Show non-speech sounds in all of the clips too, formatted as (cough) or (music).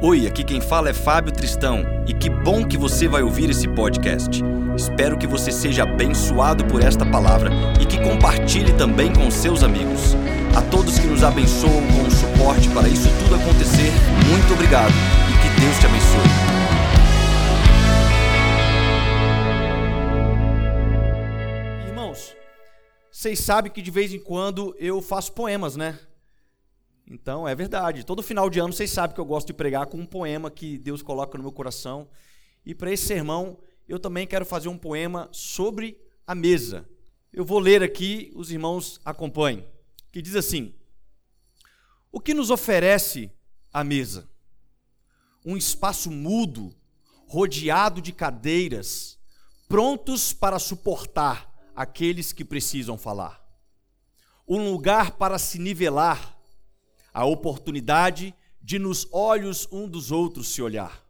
Oi, aqui quem fala é Fábio Tristão e que bom que você vai ouvir esse podcast. Espero que você seja abençoado por esta palavra e que compartilhe também com seus amigos. A todos que nos abençoam com o suporte para isso tudo acontecer, muito obrigado e que Deus te abençoe. Irmãos, vocês sabem que de vez em quando eu faço poemas, né? Então, é verdade. Todo final de ano vocês sabem que eu gosto de pregar com um poema que Deus coloca no meu coração. E para esse sermão, eu também quero fazer um poema sobre a mesa. Eu vou ler aqui, os irmãos acompanhem. Que diz assim: O que nos oferece a mesa? Um espaço mudo, rodeado de cadeiras, prontos para suportar aqueles que precisam falar. Um lugar para se nivelar a oportunidade de nos olhos um dos outros se olhar.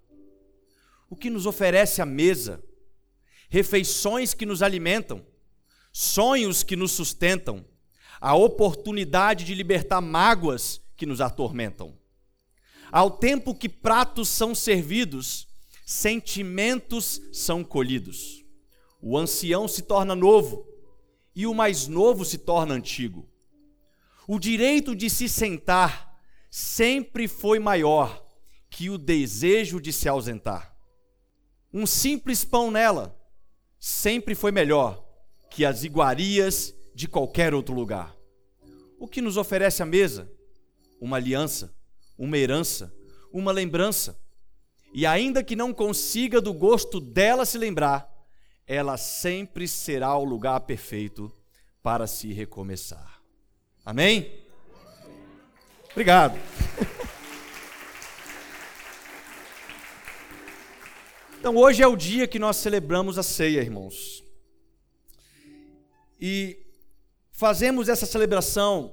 O que nos oferece a mesa, refeições que nos alimentam, sonhos que nos sustentam, a oportunidade de libertar mágoas que nos atormentam. Ao tempo que pratos são servidos, sentimentos são colhidos. O ancião se torna novo e o mais novo se torna antigo. O direito de se sentar sempre foi maior que o desejo de se ausentar. Um simples pão nela sempre foi melhor que as iguarias de qualquer outro lugar. O que nos oferece a mesa? Uma aliança, uma herança, uma lembrança. E ainda que não consiga do gosto dela se lembrar, ela sempre será o lugar perfeito para se recomeçar. Amém? Obrigado. Então, hoje é o dia que nós celebramos a ceia, irmãos. E fazemos essa celebração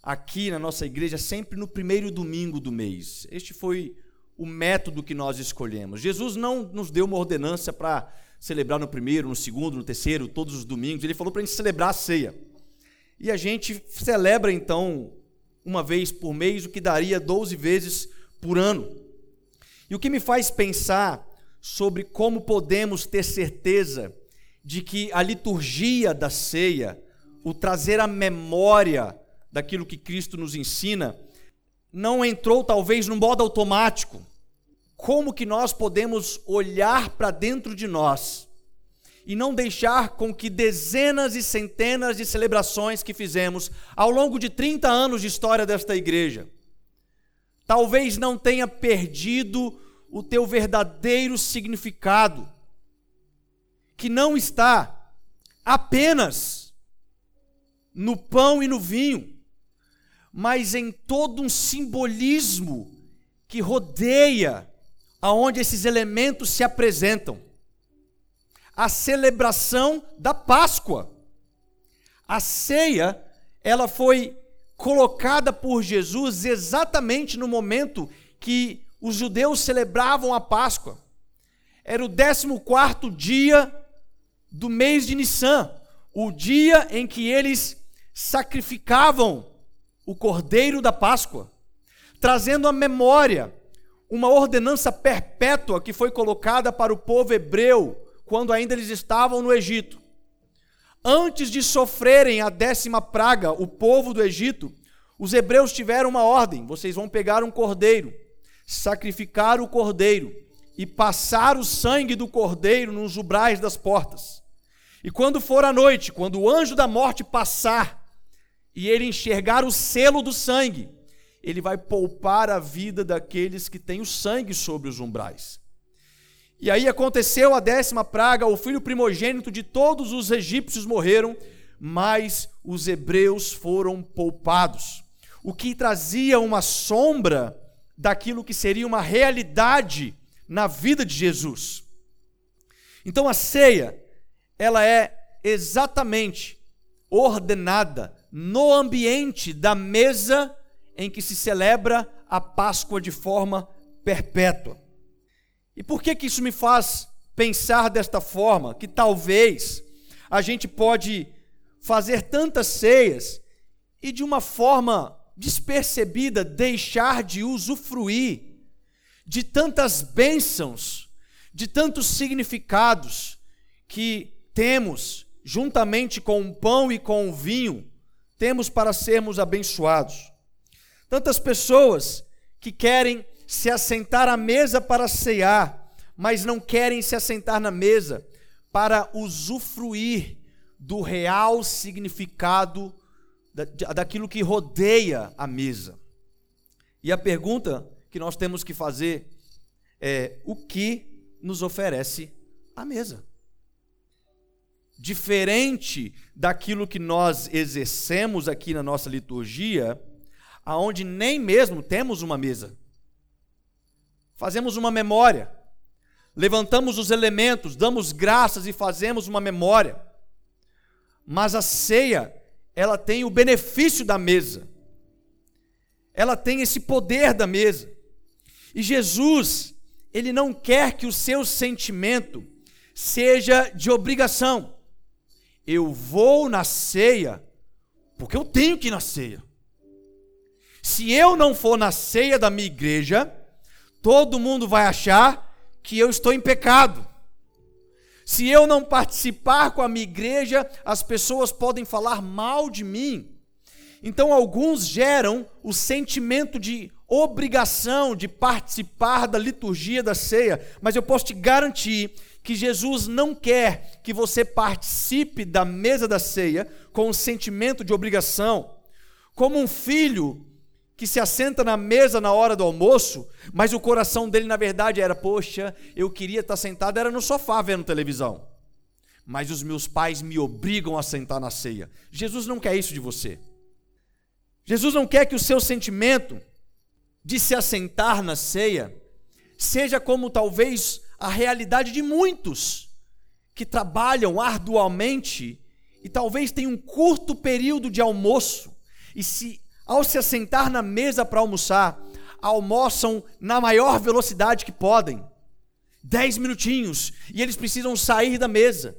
aqui na nossa igreja sempre no primeiro domingo do mês. Este foi o método que nós escolhemos. Jesus não nos deu uma ordenança para celebrar no primeiro, no segundo, no terceiro, todos os domingos. Ele falou para a gente celebrar a ceia. E a gente celebra então uma vez por mês, o que daria 12 vezes por ano. E o que me faz pensar sobre como podemos ter certeza de que a liturgia da ceia, o trazer a memória daquilo que Cristo nos ensina, não entrou talvez no modo automático. Como que nós podemos olhar para dentro de nós e não deixar com que dezenas e centenas de celebrações que fizemos ao longo de 30 anos de história desta igreja, talvez não tenha perdido o teu verdadeiro significado, que não está apenas no pão e no vinho, mas em todo um simbolismo que rodeia aonde esses elementos se apresentam a celebração da Páscoa. A ceia, ela foi colocada por Jesus exatamente no momento que os judeus celebravam a Páscoa. Era o 14 dia do mês de Nissan, o dia em que eles sacrificavam o cordeiro da Páscoa, trazendo à memória uma ordenança perpétua que foi colocada para o povo hebreu quando ainda eles estavam no Egito. Antes de sofrerem a décima praga, o povo do Egito, os hebreus tiveram uma ordem: vocês vão pegar um cordeiro, sacrificar o cordeiro e passar o sangue do cordeiro nos ubrais das portas. E quando for a noite, quando o anjo da morte passar e ele enxergar o selo do sangue, ele vai poupar a vida daqueles que têm o sangue sobre os umbrais. E aí aconteceu a décima praga, o filho primogênito de todos os egípcios morreram, mas os hebreus foram poupados. O que trazia uma sombra daquilo que seria uma realidade na vida de Jesus. Então a ceia, ela é exatamente ordenada no ambiente da mesa em que se celebra a Páscoa de forma perpétua. E por que que isso me faz pensar desta forma? Que talvez a gente pode fazer tantas ceias e de uma forma despercebida deixar de usufruir de tantas bênçãos, de tantos significados que temos, juntamente com o pão e com o vinho, temos para sermos abençoados. Tantas pessoas que querem se assentar à mesa para cear, mas não querem se assentar na mesa para usufruir do real significado daquilo que rodeia a mesa. E a pergunta que nós temos que fazer é: o que nos oferece a mesa? Diferente daquilo que nós exercemos aqui na nossa liturgia, aonde nem mesmo temos uma mesa. Fazemos uma memória, levantamos os elementos, damos graças e fazemos uma memória. Mas a ceia, ela tem o benefício da mesa. Ela tem esse poder da mesa. E Jesus, ele não quer que o seu sentimento seja de obrigação. Eu vou na ceia porque eu tenho que ir na ceia. Se eu não for na ceia da minha igreja, todo mundo vai achar que eu estou em pecado. Se eu não participar com a minha igreja, as pessoas podem falar mal de mim. Então, alguns geram o sentimento de obrigação de participar da liturgia da ceia, mas eu posso te garantir que Jesus não quer que você participe da mesa da ceia com o sentimento de obrigação, como um filho que se assenta na mesa na hora do almoço, mas o coração dele na verdade era: poxa, eu queria estar sentado era no sofá vendo televisão. Mas os meus pais me obrigam a sentar na ceia. Jesus não quer isso de você. Jesus não quer que o seu sentimento de se assentar na ceia seja como talvez a realidade de muitos que trabalham arduamente e talvez tenham um curto período de almoço e se ao se assentar na mesa para almoçar, almoçam na maior velocidade que podem. Dez minutinhos e eles precisam sair da mesa.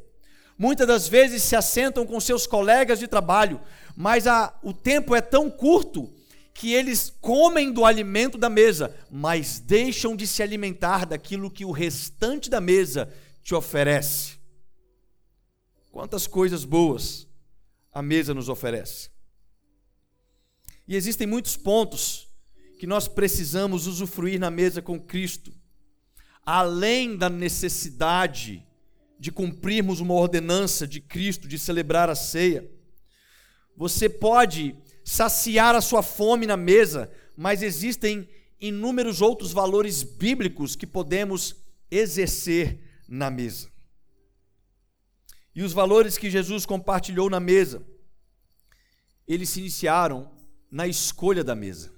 Muitas das vezes se assentam com seus colegas de trabalho, mas a, o tempo é tão curto que eles comem do alimento da mesa, mas deixam de se alimentar daquilo que o restante da mesa te oferece. Quantas coisas boas a mesa nos oferece. E existem muitos pontos que nós precisamos usufruir na mesa com Cristo, além da necessidade de cumprirmos uma ordenança de Cristo, de celebrar a ceia. Você pode saciar a sua fome na mesa, mas existem inúmeros outros valores bíblicos que podemos exercer na mesa. E os valores que Jesus compartilhou na mesa, eles se iniciaram na escolha da mesa.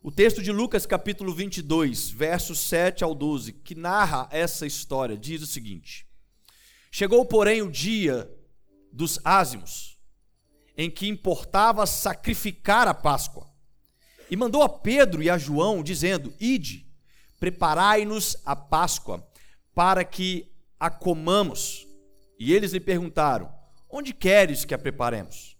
O texto de Lucas, capítulo 22, versos 7 ao 12, que narra essa história, diz o seguinte: Chegou, porém, o dia dos ázimos, em que importava sacrificar a Páscoa, e mandou a Pedro e a João, dizendo: Ide, preparai-nos a Páscoa, para que a comamos. E eles lhe perguntaram: Onde queres que a preparemos?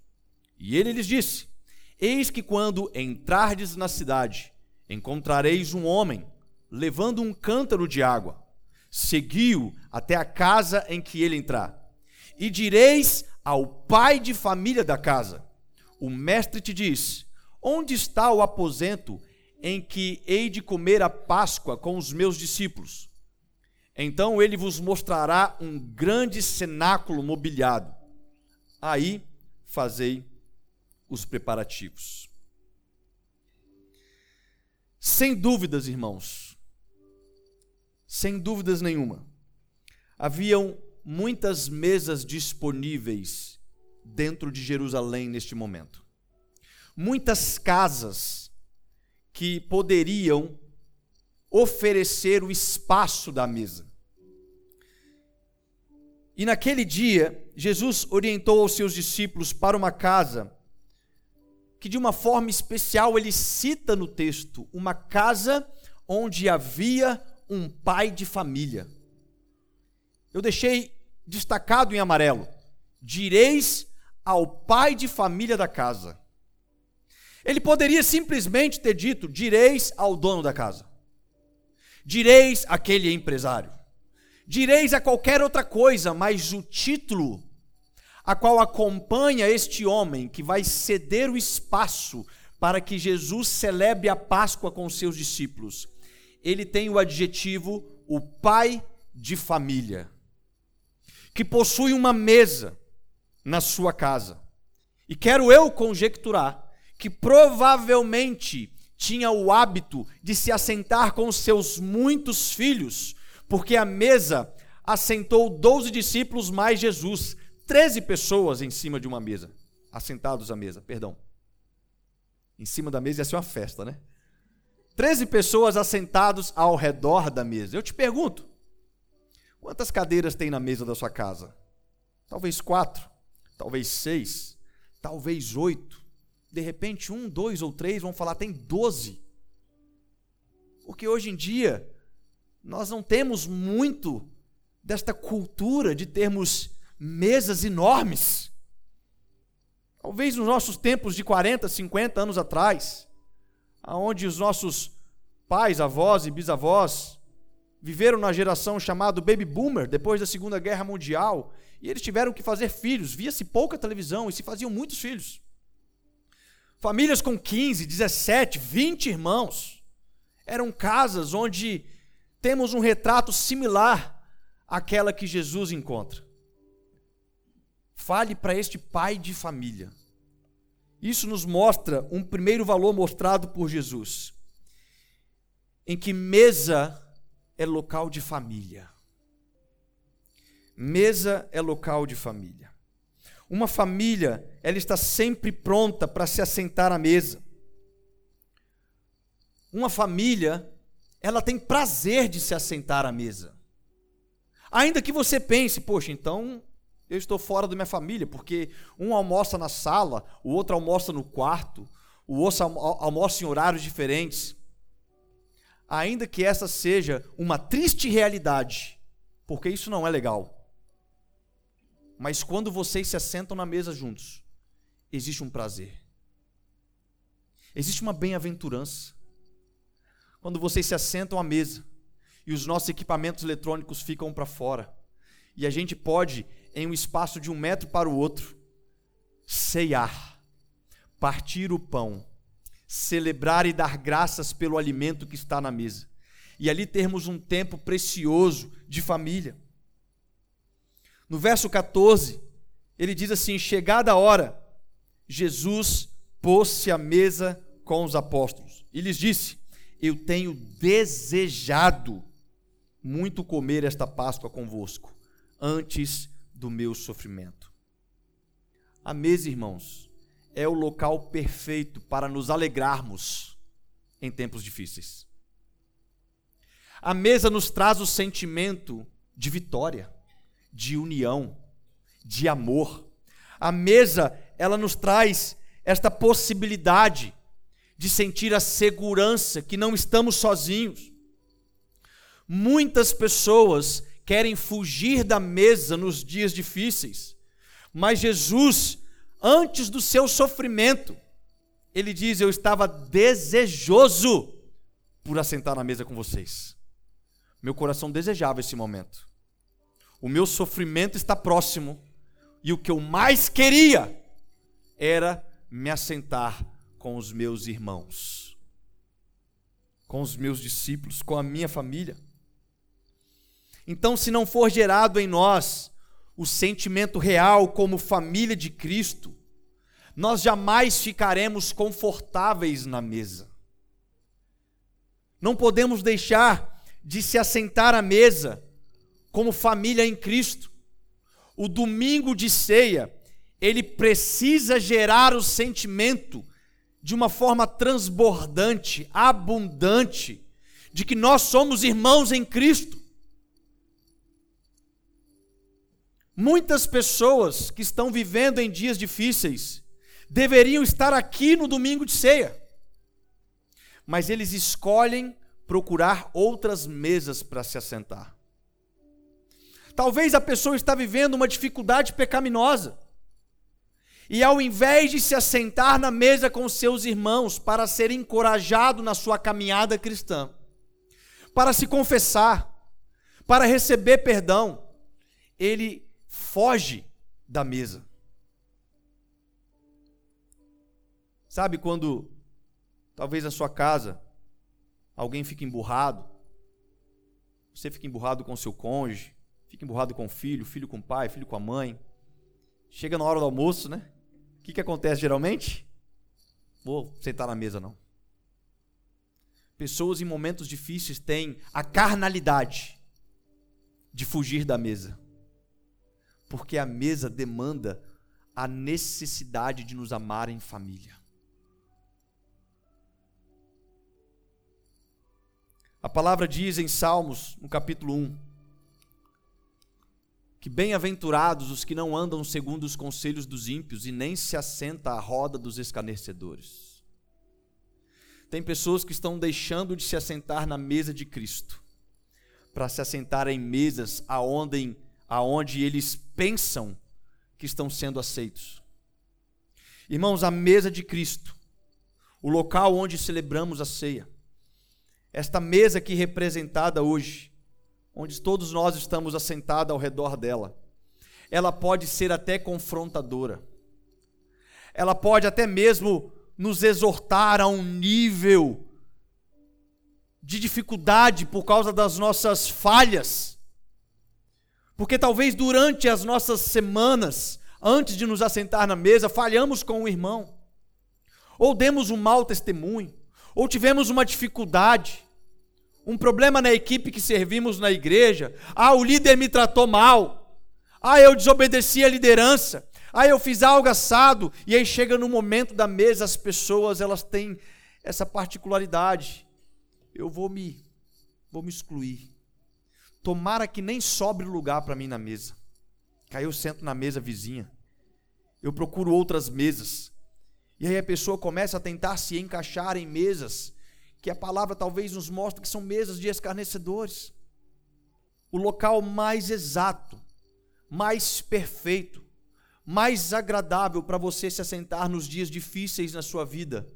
E ele lhes disse: Eis que quando entrardes na cidade, encontrareis um homem levando um cântaro de água. Segui-o até a casa em que ele entrar. E direis ao pai de família da casa: O mestre te diz: Onde está o aposento em que hei de comer a Páscoa com os meus discípulos? Então ele vos mostrará um grande cenáculo mobiliado. Aí fazei os preparativos. Sem dúvidas, irmãos, sem dúvidas nenhuma, haviam muitas mesas disponíveis dentro de Jerusalém neste momento. Muitas casas que poderiam oferecer o espaço da mesa. E naquele dia, Jesus orientou aos seus discípulos para uma casa que de uma forma especial ele cita no texto uma casa onde havia um pai de família. Eu deixei destacado em amarelo: direis ao pai de família da casa. Ele poderia simplesmente ter dito: direis ao dono da casa. direis aquele empresário, direis a qualquer outra coisa, mas o título a qual acompanha este homem que vai ceder o espaço para que Jesus celebre a Páscoa com seus discípulos. Ele tem o adjetivo o pai de família, que possui uma mesa na sua casa. E quero eu conjecturar que provavelmente tinha o hábito de se assentar com seus muitos filhos, porque a mesa assentou doze discípulos mais Jesus, treze pessoas em cima de uma mesa, assentados à mesa, perdão. Em cima da mesa ia ser uma festa, né? Treze pessoas assentados ao redor da mesa. Eu te pergunto, quantas cadeiras tem na mesa da sua casa? Talvez quatro, talvez seis, talvez oito. De repente, um, dois ou três vão falar, tem doze. Porque hoje em dia, nós não temos muito desta cultura de termos mesas enormes. Talvez nos nossos tempos de 40, 50 anos atrás, aonde os nossos pais, avós e bisavós viveram na geração chamada baby boomer, depois da Segunda Guerra Mundial, e eles tiveram que fazer filhos, via-se pouca televisão e se faziam muitos filhos. Famílias com 15, 17, 20 irmãos. Eram casas onde temos um retrato similar àquela que Jesus encontra. Fale para este pai de família. Isso nos mostra um primeiro valor mostrado por Jesus, em que mesa é local de família. Mesa é local de família. Uma família, ela está sempre pronta para se assentar à mesa. Uma família, ela tem prazer de se assentar à mesa. Ainda que você pense, poxa, então eu estou fora da minha família, porque um almoça na sala, o outro almoça no quarto, o outro almoça em horários diferentes. Ainda que essa seja uma triste realidade, porque isso não é legal. Mas quando vocês se assentam na mesa juntos, existe um prazer. Existe uma bem-aventurança. Quando vocês se assentam à mesa e os nossos equipamentos eletrônicos ficam para fora, e a gente pode em um espaço de um metro para o outro, ceiar, partir o pão, celebrar e dar graças pelo alimento que está na mesa, e ali termos um tempo precioso de família. No verso 14, ele diz assim: Chegada a hora, Jesus pôs-se à mesa com os apóstolos e lhes disse: Eu tenho desejado muito comer esta Páscoa convosco, antes do meu sofrimento. A mesa, irmãos, é o local perfeito para nos alegrarmos em tempos difíceis. A mesa nos traz o sentimento de vitória, de união, de amor. A mesa, ela nos traz esta possibilidade de sentir a segurança que não estamos sozinhos. Muitas pessoas querem fugir da mesa nos dias difíceis. Mas Jesus, antes do seu sofrimento, ele diz: Eu estava desejoso por assentar na mesa com vocês. Meu coração desejava esse momento. O meu sofrimento está próximo. E o que eu mais queria era me assentar com os meus irmãos, com os meus discípulos, com a minha família. Então, se não for gerado em nós o sentimento real como família de Cristo, nós jamais ficaremos confortáveis na mesa. Não podemos deixar de se assentar à mesa como família em Cristo. O domingo de ceia, ele precisa gerar o sentimento de uma forma transbordante, abundante, de que nós somos irmãos em Cristo. Muitas pessoas que estão vivendo em dias difíceis deveriam estar aqui no domingo de ceia, mas eles escolhem procurar outras mesas para se assentar. Talvez a pessoa está vivendo uma dificuldade pecaminosa. E ao invés de se assentar na mesa com seus irmãos para ser encorajado na sua caminhada cristã, para se confessar, para receber perdão, ele foge da mesa. Sabe quando, talvez na sua casa, alguém fica emburrado, você fica emburrado com seu cônjuge, fica emburrado com o filho, filho com o pai, filho com a mãe. Chega na hora do almoço, né? O que, que acontece geralmente? Vou sentar na mesa, não. Pessoas em momentos difíceis têm a carnalidade de fugir da mesa. Porque a mesa demanda a necessidade de nos amar em família. A palavra diz em Salmos, no capítulo 1, que bem-aventurados os que não andam segundo os conselhos dos ímpios e nem se assenta à roda dos escarnecedores. Tem pessoas que estão deixando de se assentar na mesa de Cristo para se assentar em mesas aonde, aonde eles pensam que estão sendo aceitos. Irmãos, a mesa de Cristo, o local onde celebramos a ceia, esta mesa aqui representada hoje, onde todos nós estamos assentados ao redor dela, ela pode ser até confrontadora. Ela pode até mesmo nos exortar a um nível de dificuldade por causa das nossas falhas. Porque talvez durante as nossas semanas, antes de nos assentar na mesa, falhamos com o irmão, ou demos um mau testemunho, ou tivemos uma dificuldade, um problema na equipe que servimos na igreja. Ah, o líder me tratou mal. Ah, eu desobedeci a liderança. Ah, eu fiz algo assado. E aí chega no momento da mesa, as pessoas elas têm essa particularidade. Eu vou me vou me excluir. Tomara que nem sobre lugar para mim na mesa. Aí eu sento na mesa vizinha. Eu procuro outras mesas. E aí a pessoa começa a tentar se encaixar em mesas que a palavra talvez nos mostre que são mesas de escarnecedores. O local mais exato, mais perfeito mais agradável para você se assentar nos dias difíceis na sua vida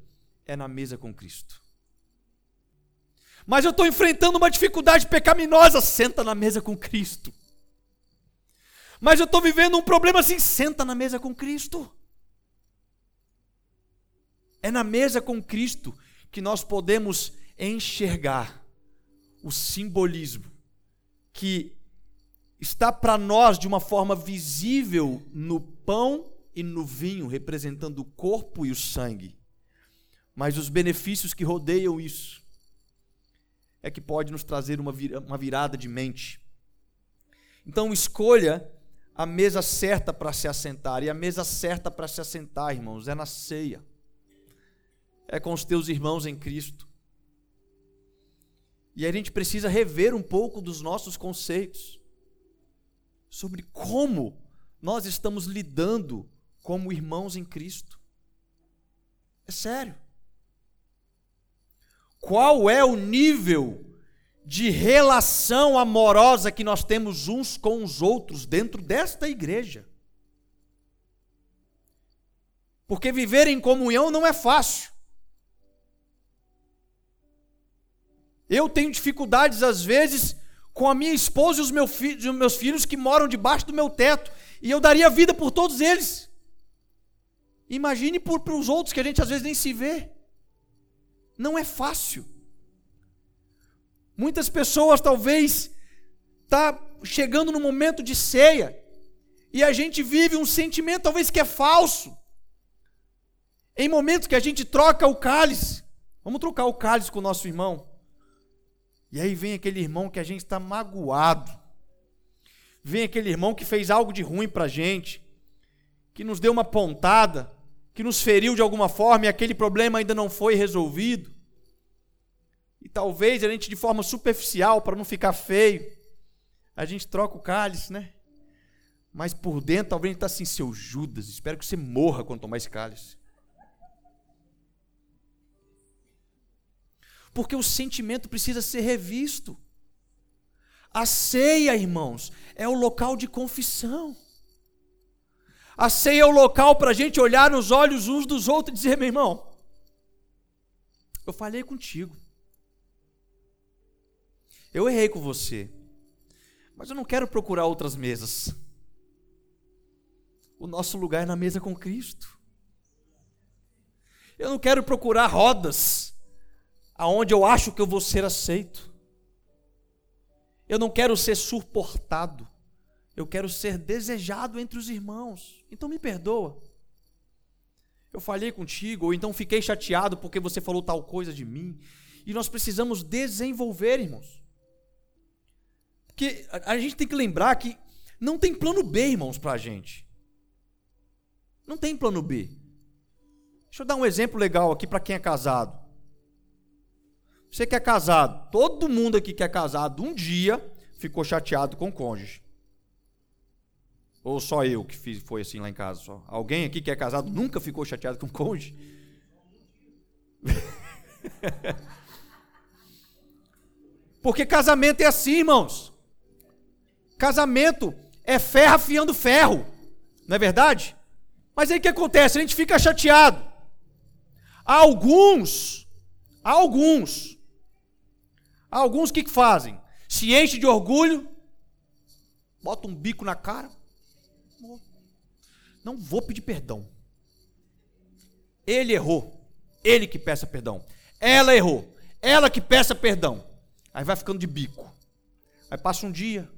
é na mesa com Cristo. Mas eu estou enfrentando uma dificuldade pecaminosa, senta na mesa com Cristo. Mas eu estou vivendo um problema assim, senta na mesa com Cristo. É na mesa com Cristo que nós podemos enxergar o simbolismo que está para nós de uma forma visível no pão e no vinho, representando o corpo e o sangue. Mas os benefícios que rodeiam isso é que pode nos trazer uma, uma virada de mente. Então escolha a mesa certa para se assentar. E a mesa certa para se assentar, irmãos, é na ceia. É com os teus irmãos em Cristo. E a gente precisa rever um pouco dos nossos conceitos sobre como nós estamos lidando como irmãos em Cristo. É sério. Qual é o nível de relação amorosa que nós temos uns com os outros dentro desta igreja? Porque viver em comunhão não é fácil. Eu tenho dificuldades, às vezes, com a minha esposa e os meus filhos que moram debaixo do meu teto, e eu daria vida por todos eles. Imagine por os outros que a gente às vezes nem se vê. Não é fácil. Muitas pessoas talvez tá chegando no momento de ceia e a gente vive um sentimento talvez que é falso. Em momentos que a gente troca o cálice, vamos trocar o cálice com o nosso irmão. E aí vem aquele irmão que a gente está magoado. Vem aquele irmão que fez algo de ruim para a gente, que nos deu uma pontada, que nos feriu de alguma forma e aquele problema ainda não foi resolvido. Talvez a gente, de forma superficial, para não ficar feio, a gente troca o cálice, né? Mas por dentro, talvez a gente está assim, seu Judas, espero que você morra quando tomar esse cálice. porque o sentimento precisa ser revisto. A ceia, irmãos, é o local de confissão. A ceia é o local para a gente olhar nos olhos uns dos outros e dizer: meu irmão, eu falei contigo. Eu errei com você, mas eu não quero procurar outras mesas. O nosso lugar é na mesa com Cristo. Eu não quero procurar rodas aonde eu acho que eu vou ser aceito. Eu não quero ser suportado. Eu quero ser desejado entre os irmãos. Então me perdoa. Eu falhei contigo, ou então fiquei chateado porque você falou tal coisa de mim. E nós precisamos desenvolver, irmãos. Porque a gente tem que lembrar que não tem plano B, irmãos, para a gente. Não tem plano B. Deixa eu dar um exemplo legal aqui para quem é casado. Você que é casado, todo mundo aqui que é casado um dia ficou chateado com o cônjuge. Ou só eu que fiz, foi assim lá em casa? Só? Alguém aqui que é casado nunca ficou chateado com o cônjuge? (laughs) Porque casamento é assim, irmãos. Casamento é ferro afiando ferro. Não é verdade? Mas aí o que acontece? A gente fica chateado. Alguns, alguns, alguns o que, que fazem? Se enche de orgulho, bota um bico na cara. Não vou pedir perdão. Ele errou. Ele que peça perdão. Ela errou. Ela que peça perdão. Aí vai ficando de bico. Aí passa um dia.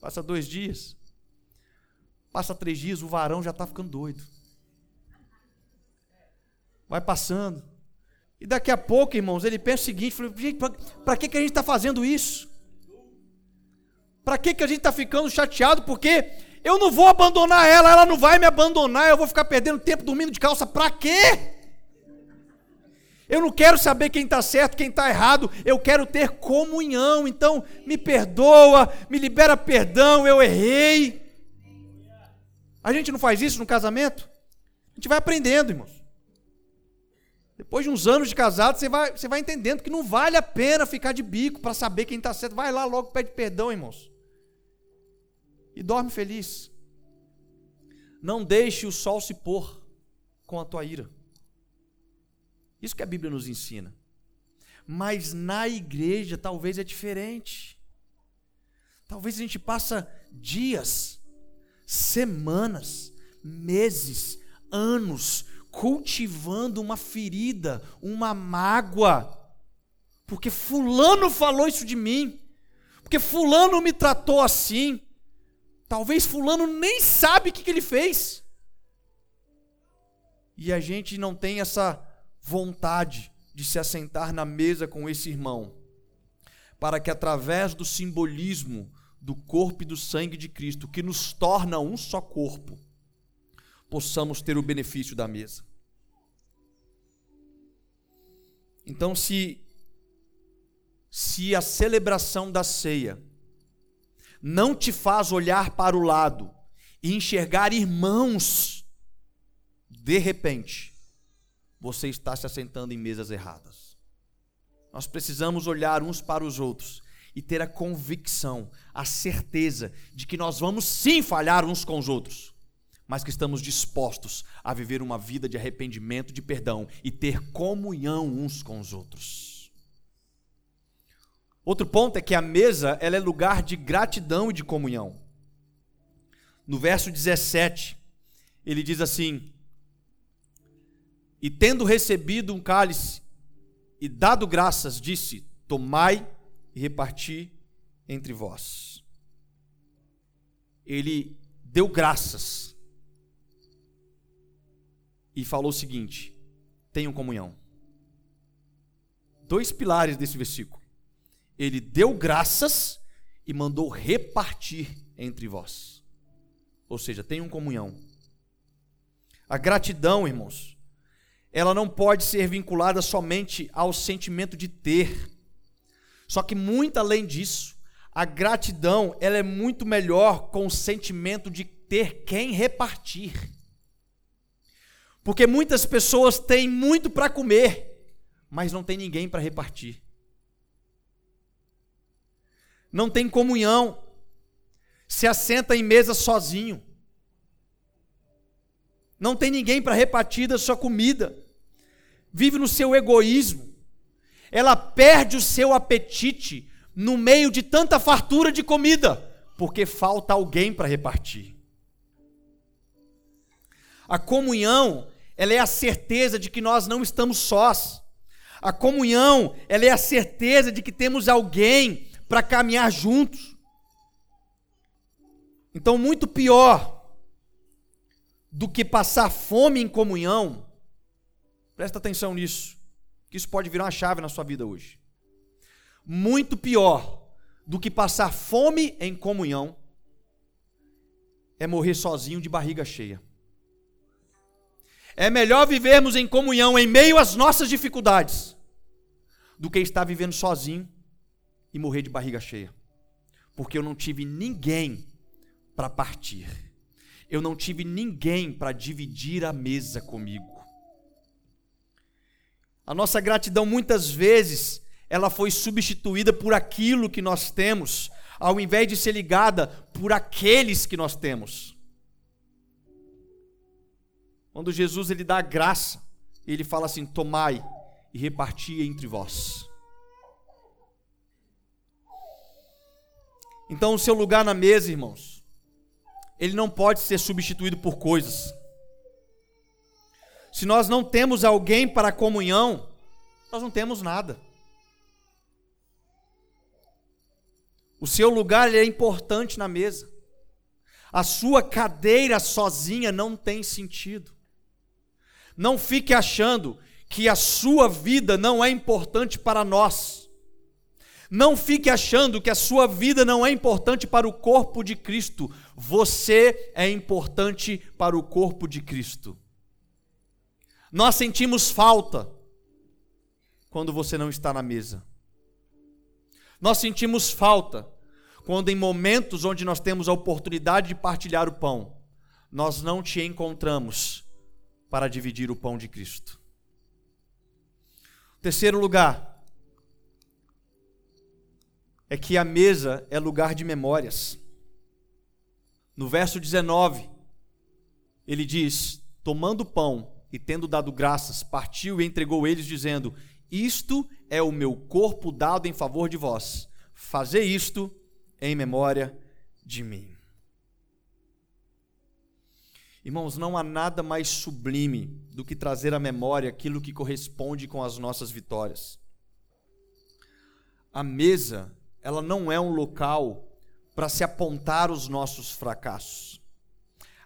Passa dois dias. Passa três dias, o varão já está ficando doido. Vai passando. E daqui a pouco, irmãos, ele pensa o seguinte: para que, que a gente está fazendo isso? Para que, que a gente está ficando chateado? Porque eu não vou abandonar ela, ela não vai me abandonar, eu vou ficar perdendo tempo dormindo de calça, para quê? Eu não quero saber quem está certo, quem está errado, eu quero ter comunhão. Então, me perdoa, me libera perdão, eu errei. A gente não faz isso no casamento? A gente vai aprendendo, irmãos. Depois de uns anos de casado, você vai, você vai entendendo que não vale a pena ficar de bico para saber quem está certo. Vai lá logo, pede perdão, irmãos. E dorme feliz. Não deixe o sol se pôr com a tua ira. Isso que a Bíblia nos ensina. Mas na igreja talvez é diferente. Talvez a gente passa dias semanas, meses, anos cultivando uma ferida, uma mágoa, porque Fulano falou isso de mim, porque Fulano me tratou assim. Talvez Fulano nem sabe o que, que ele fez. E a gente não tem essa vontade de se assentar na mesa com esse irmão, para que através do simbolismo do corpo e do sangue de Cristo, que nos torna um só corpo, possamos ter o benefício da mesa. Então, se se a celebração da ceia não te faz olhar para o lado e enxergar irmãos, de repente, você está se assentando em mesas erradas. Nós precisamos olhar uns para os outros e ter a convicção, a certeza de que nós vamos sim falhar uns com os outros, mas que estamos dispostos a viver uma vida de arrependimento, de perdão e ter comunhão uns com os outros. Outro ponto é que a mesa ela é lugar de gratidão e de comunhão. No verso 17, ele diz assim: E tendo recebido um cálice e dado graças, disse: Tomai e reparti entre vós. Ele deu graças e falou o seguinte: tenham comunhão. Dois pilares desse versículo. Ele deu graças e mandou repartir entre vós. Ou seja, tenham comunhão. A gratidão, irmãos, ela não pode ser vinculada somente ao sentimento de ter só que muito além disso, a gratidão ela é muito melhor com o sentimento de ter quem repartir. Porque muitas pessoas têm muito para comer, mas não tem ninguém para repartir. Não tem comunhão. Se assenta em mesa sozinho. Não tem ninguém para repartir da sua comida. Vive no seu egoísmo ela perde o seu apetite, no meio de tanta fartura de comida, porque falta alguém para repartir. A comunhão, ela é a certeza de que nós não estamos sós. A comunhão, ela é a certeza de que temos alguém para caminhar juntos. Então, muito pior do que passar fome em comunhão, presta atenção nisso, que isso pode virar uma chave na sua vida hoje. Muito pior do que passar fome em comunhão é morrer sozinho de barriga cheia. É melhor vivermos em comunhão em meio às nossas dificuldades do que estar vivendo sozinho e morrer de barriga cheia. Porque eu não tive ninguém para partir. Eu não tive ninguém para dividir a mesa comigo. A nossa gratidão muitas vezes ela foi substituída por aquilo que nós temos, ao invés de ser ligada por aqueles que nós temos. Quando Jesus ele dá graça, ele fala assim: "Tomai e reparti entre vós". Então, o seu lugar na mesa, irmãos, ele não pode ser substituído por coisas. Se nós não temos alguém para a comunhão, nós não temos nada. O seu lugar é importante na mesa. A sua cadeira sozinha não tem sentido. Não fique achando que a sua vida não é importante para nós. Não fique achando que a sua vida não é importante para o corpo de Cristo. Você é importante para o corpo de Cristo. Nós sentimos falta quando você não está na mesa. Nós sentimos falta quando, em momentos onde nós temos a oportunidade de partilhar o pão, nós não te encontramos para dividir o pão de Cristo. Terceiro lugar é que a mesa é lugar de memórias. No verso 19, ele diz: Tomando pão e tendo dado graças, partiu e entregou eles, dizendo: isto é o meu corpo dado em favor de vós. Fazer isto em memória de mim. Irmãos, não há nada mais sublime do que trazer à memória aquilo que corresponde com as nossas vitórias. A mesa, ela não é um local para se apontar os nossos fracassos.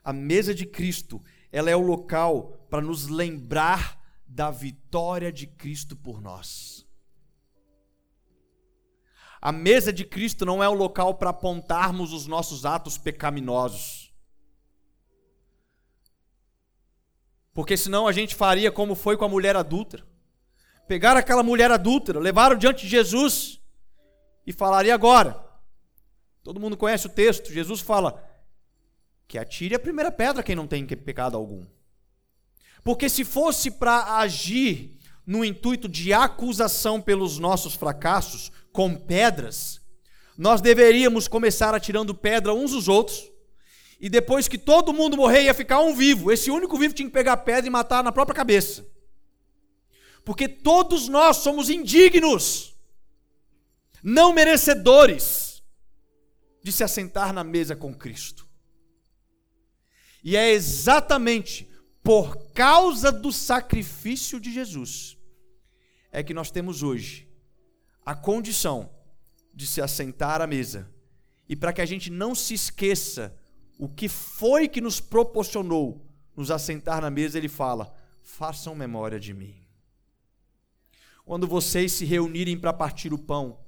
A mesa de Cristo, ela é o local para nos lembrar da vitória de Cristo por nós. A mesa de Cristo não é o local para apontarmos os nossos atos pecaminosos. Porque senão a gente faria como foi com a mulher adúltera. Pegaram aquela mulher adúltera, levaram diante de Jesus e falaria agora. Todo mundo conhece o texto. Jesus fala que atire a primeira pedra quem não tem pecado algum. Porque se fosse para agir no intuito de acusação pelos nossos fracassos com pedras, nós deveríamos começar atirando pedra uns dos outros. E depois que todo mundo morrer, ia ficar um vivo. Esse único vivo tinha que pegar pedra e matar na própria cabeça. Porque todos nós somos indignos, não merecedores de se assentar na mesa com Cristo. E é exatamente por causa do sacrifício de Jesus, é que nós temos hoje a condição de se assentar à mesa. E para que a gente não se esqueça o que foi que nos proporcionou nos assentar na mesa, ele fala: façam memória de mim. Quando vocês se reunirem para partir o pão,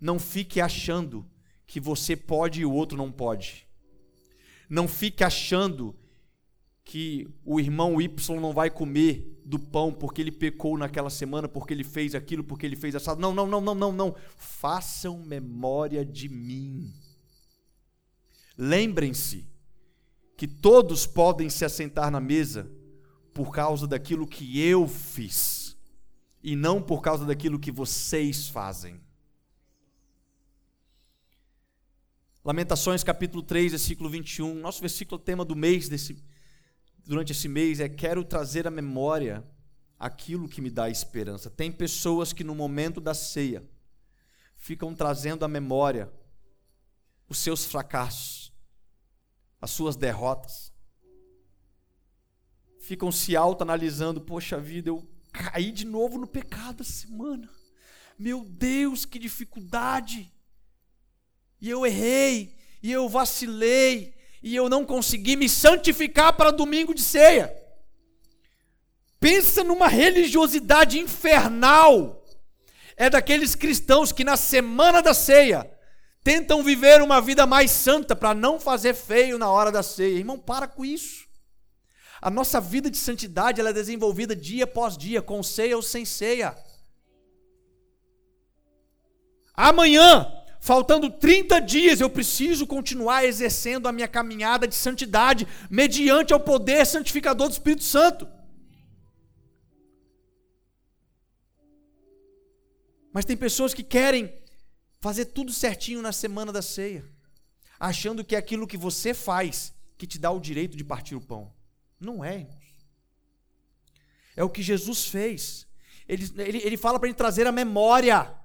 não fique achando que você pode e o outro não pode. Não fique achando que o irmão Y não vai comer do pão porque ele pecou naquela semana, porque ele fez aquilo, porque ele fez assado. Não, não, não, não, não, não. Façam memória de mim. Lembrem-se que todos podem se assentar na mesa por causa daquilo que eu fiz e não por causa daquilo que vocês fazem. Lamentações capítulo 3, versículo 21, nosso versículo tema do mês desse durante esse mês é quero trazer à memória aquilo que me dá esperança. Tem pessoas que no momento da ceia ficam trazendo à memória os seus fracassos, as suas derrotas. Ficam se autoanalisando, poxa vida, eu caí de novo no pecado essa semana. Meu Deus, que dificuldade! E eu errei, e eu vacilei, e eu não consegui me santificar para domingo de ceia. Pensa numa religiosidade infernal. É daqueles cristãos que na semana da ceia tentam viver uma vida mais santa para não fazer feio na hora da ceia. Irmão, para com isso. A nossa vida de santidade ela é desenvolvida dia após dia, com ceia ou sem ceia. Amanhã, faltando 30 dias, eu preciso continuar exercendo a minha caminhada de santidade, mediante ao poder santificador do Espírito Santo. Mas tem pessoas que querem fazer tudo certinho na semana da ceia, achando que é aquilo que você faz que te dá o direito de partir o pão. Não é, É o que Jesus fez. Ele, ele, ele fala para gente trazer a memória.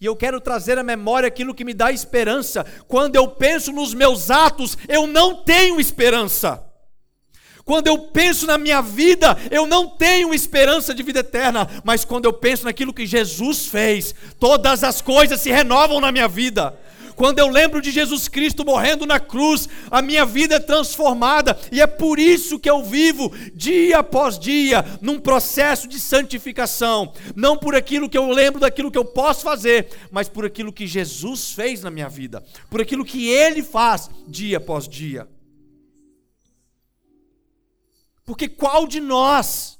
E eu quero trazer à memória aquilo que me dá esperança. Quando eu penso nos meus atos, eu não tenho esperança. Quando eu penso na minha vida, eu não tenho esperança de vida eterna, mas quando eu penso naquilo que Jesus fez, todas as coisas se renovam na minha vida. Quando eu lembro de Jesus Cristo morrendo na cruz, a minha vida é transformada e é por isso que eu vivo dia após dia num processo de santificação, não por aquilo que eu lembro daquilo que eu posso fazer, mas por aquilo que Jesus fez na minha vida, por aquilo que ele faz dia após dia. Porque qual de nós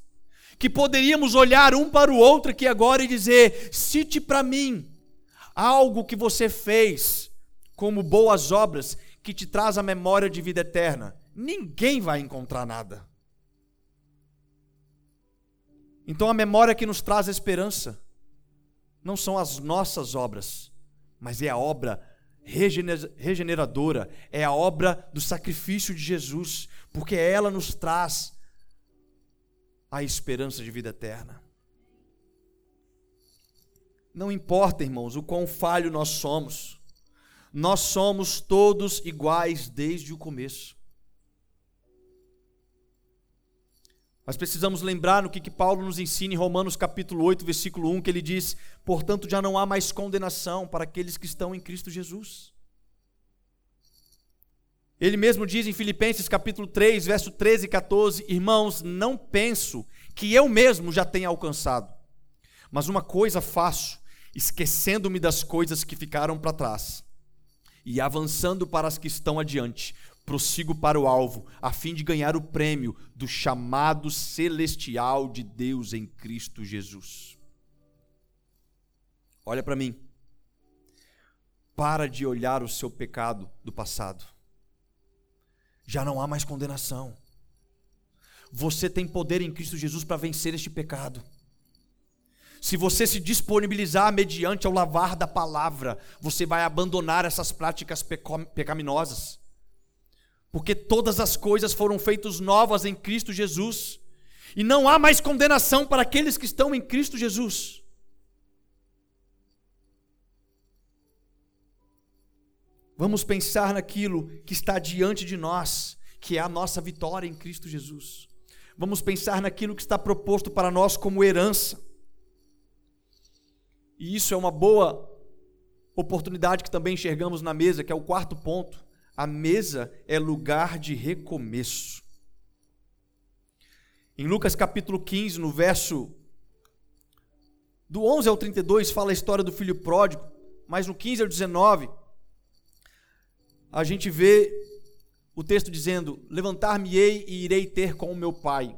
que poderíamos olhar um para o outro aqui agora e dizer: cite para mim algo que você fez como boas obras que te traz a memória de vida eterna, ninguém vai encontrar nada. Então a memória que nos traz esperança não são as nossas obras, mas é a obra regeneradora, é a obra do sacrifício de Jesus, porque ela nos traz a esperança de vida eterna. Não importa, irmãos, o quão falho nós somos, nós somos todos iguais desde o começo. Mas precisamos lembrar no que, que Paulo nos ensina em Romanos capítulo 8, versículo 1, que ele diz: Portanto, já não há mais condenação para aqueles que estão em Cristo Jesus. Ele mesmo diz em Filipenses capítulo 3, verso 13 e 14: Irmãos, não penso que eu mesmo já tenha alcançado, mas uma coisa faço, esquecendo-me das coisas que ficaram para trás e avançando para as que estão adiante, prossigo para o alvo, a fim de ganhar o prêmio do chamado celestial de Deus em Cristo Jesus. Olha para mim. Para de olhar o seu pecado do passado. Já não há mais condenação. Você tem poder em Cristo Jesus para vencer este pecado se você se disponibilizar mediante ao lavar da palavra, você vai abandonar essas práticas pecaminosas. Porque todas as coisas foram feitas novas em Cristo Jesus, e não há mais condenação para aqueles que estão em Cristo Jesus. Vamos pensar naquilo que está diante de nós, que é a nossa vitória em Cristo Jesus. Vamos pensar naquilo que está proposto para nós como herança. E isso é uma boa oportunidade que também enxergamos na mesa, que é o quarto ponto. A mesa é lugar de recomeço. Em Lucas capítulo 15, no verso do 11 ao 32, fala a história do filho pródigo, mas no 15 ao 19, a gente vê o texto dizendo: Levantar-me-ei e irei ter com o meu pai,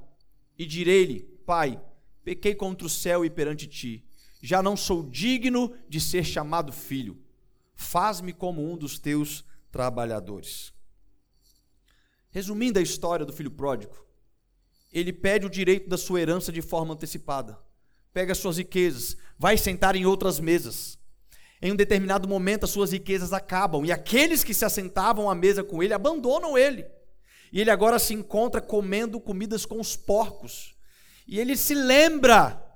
e direi-lhe: Pai, pequei contra o céu e perante ti já não sou digno de ser chamado filho. Faz-me como um dos teus trabalhadores. Resumindo a história do filho pródigo, ele pede o direito da sua herança de forma antecipada. Pega suas riquezas, vai sentar em outras mesas. Em um determinado momento, as suas riquezas acabam e aqueles que se assentavam à mesa com ele abandonam ele. E ele agora se encontra comendo comidas com os porcos. E ele se lembra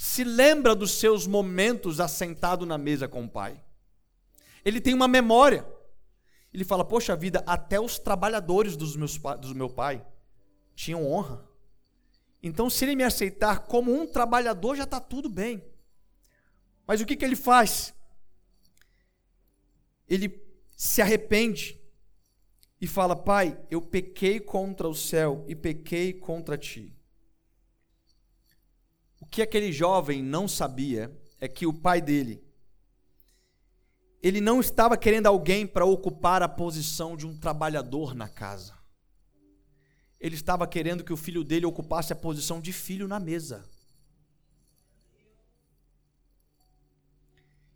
se lembra dos seus momentos assentado na mesa com o pai. Ele tem uma memória. Ele fala: Poxa vida, até os trabalhadores dos meus, do meu pai tinham honra. Então, se ele me aceitar como um trabalhador, já está tudo bem. Mas o que, que ele faz? Ele se arrepende e fala: Pai, eu pequei contra o céu e pequei contra ti que aquele jovem não sabia é que o pai dele, ele não estava querendo alguém para ocupar a posição de um trabalhador na casa. Ele estava querendo que o filho dele ocupasse a posição de filho na mesa.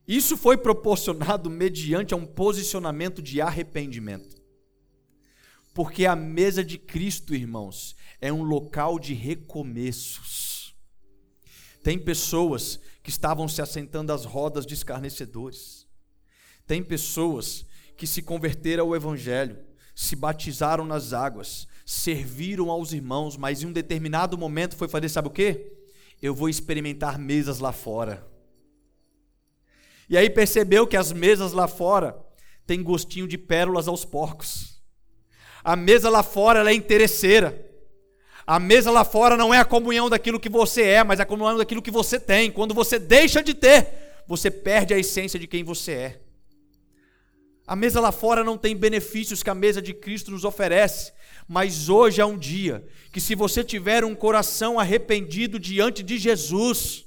Isso foi proporcionado mediante a um posicionamento de arrependimento. Porque a mesa de Cristo, irmãos, é um local de recomeços. Tem pessoas que estavam se assentando às rodas de escarnecedores. Tem pessoas que se converteram ao Evangelho, se batizaram nas águas, serviram aos irmãos, mas em um determinado momento foi fazer, sabe o que? Eu vou experimentar mesas lá fora. E aí percebeu que as mesas lá fora têm gostinho de pérolas aos porcos. A mesa lá fora é interesseira. A mesa lá fora não é a comunhão daquilo que você é, mas a comunhão daquilo que você tem. Quando você deixa de ter, você perde a essência de quem você é. A mesa lá fora não tem benefícios que a mesa de Cristo nos oferece, mas hoje é um dia que, se você tiver um coração arrependido diante de Jesus,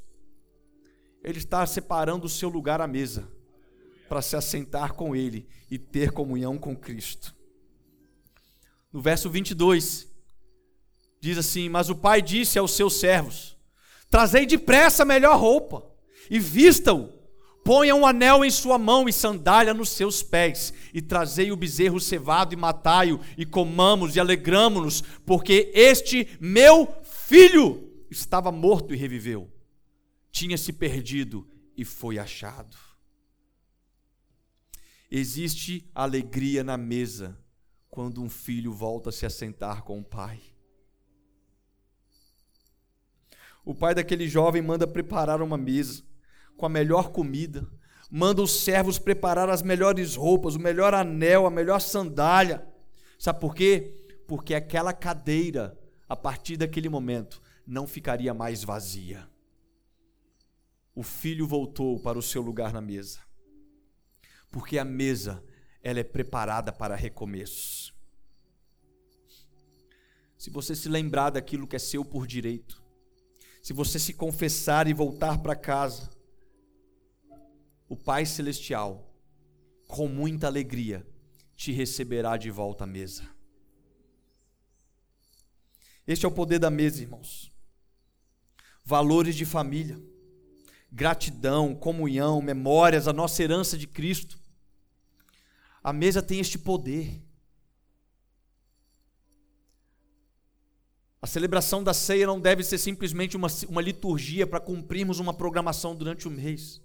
Ele está separando o seu lugar à mesa para se assentar com Ele e ter comunhão com Cristo. No verso 22, Diz assim: Mas o pai disse aos seus servos: Trazei depressa a melhor roupa e vista-o. Ponha um anel em sua mão e sandália nos seus pés, e trazei o bezerro cevado e matai-o, e comamos e alegramo-nos, porque este meu filho estava morto e reviveu, tinha se perdido e foi achado. Existe alegria na mesa quando um filho volta a se assentar com o pai. O pai daquele jovem manda preparar uma mesa com a melhor comida, manda os servos preparar as melhores roupas, o melhor anel, a melhor sandália. Sabe por quê? Porque aquela cadeira, a partir daquele momento, não ficaria mais vazia. O filho voltou para o seu lugar na mesa. Porque a mesa, ela é preparada para recomeços. Se você se lembrar daquilo que é seu por direito, se você se confessar e voltar para casa, o Pai Celestial, com muita alegria, te receberá de volta à mesa. Este é o poder da mesa, irmãos. Valores de família, gratidão, comunhão, memórias, a nossa herança de Cristo. A mesa tem este poder. A celebração da ceia não deve ser simplesmente uma, uma liturgia para cumprirmos uma programação durante o mês.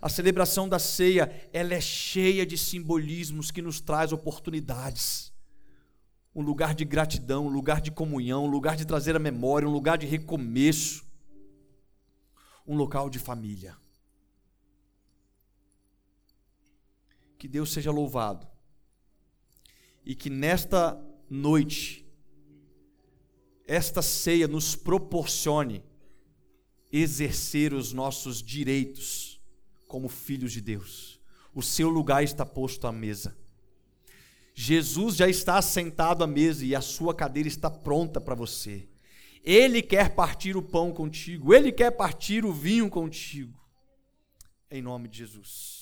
A celebração da ceia, ela é cheia de simbolismos que nos traz oportunidades. Um lugar de gratidão, um lugar de comunhão, um lugar de trazer a memória, um lugar de recomeço. Um local de família. Que Deus seja louvado. E que nesta noite esta ceia nos proporcione exercer os nossos direitos como filhos de Deus. O seu lugar está posto à mesa. Jesus já está sentado à mesa e a sua cadeira está pronta para você. Ele quer partir o pão contigo, ele quer partir o vinho contigo. Em nome de Jesus.